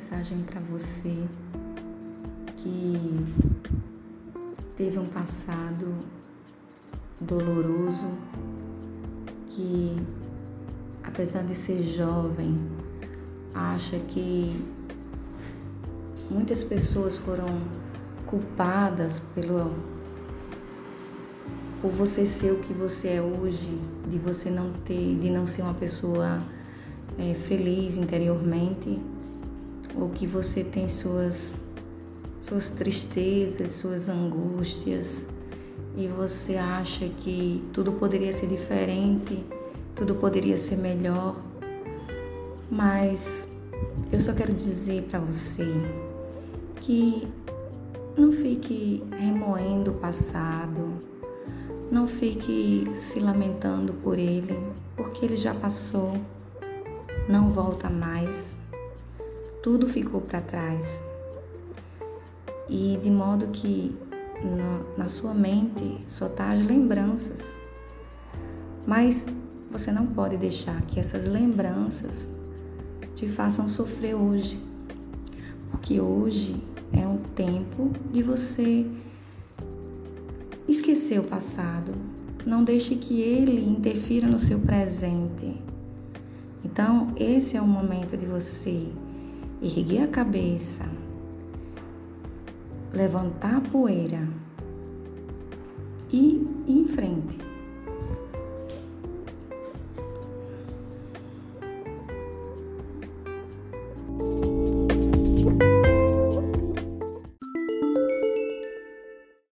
mensagem para você que teve um passado doloroso, que apesar de ser jovem, acha que muitas pessoas foram culpadas pelo por você ser o que você é hoje, de você não ter, de não ser uma pessoa é, feliz interiormente, ou que você tem suas suas tristezas, suas angústias, e você acha que tudo poderia ser diferente, tudo poderia ser melhor, mas eu só quero dizer para você que não fique remoendo o passado, não fique se lamentando por ele, porque ele já passou, não volta mais, tudo ficou para trás. E de modo que na, na sua mente só tá as lembranças. Mas você não pode deixar que essas lembranças te façam sofrer hoje. Porque hoje é um tempo de você esquecer o passado. Não deixe que ele interfira no seu presente. Então, esse é o momento de você erguer a cabeça, levantar a poeira. E ir em frente